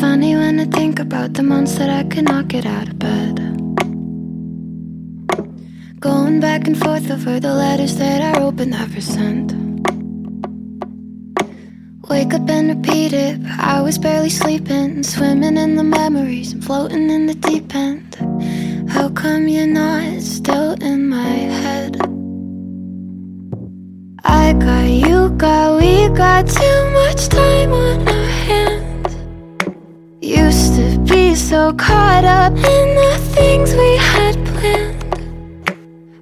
Funny when I think about the months that I could not get out of bed. Going back and forth over the letters that I but never sent. Wake up and repeat it, but I was barely sleeping, swimming in the memories and floating in the deep end. How come you're not still in my head? I got you, got we got too much time to be so caught up in the things we had planned.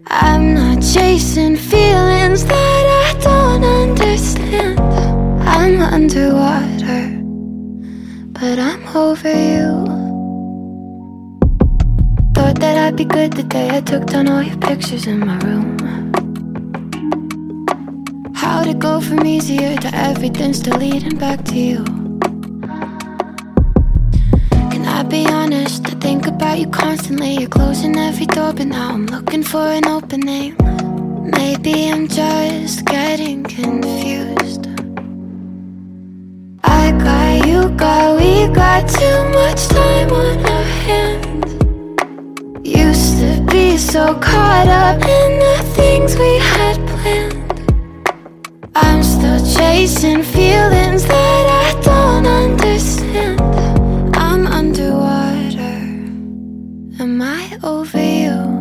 I'm not chasing feelings that I don't understand. I'm underwater, but I'm over you. Thought that I'd be good the day I took down all your pictures in my room. How'd it go from easier to everything still leading back to you? Can I be honest? I think about you constantly. You're closing every door, but now I'm looking for an opening. Maybe I'm just getting confused. I got you, got we got too much time on our hands. Used to be so caught up in the things we had planned. I'm still chasing fear. Am I over you?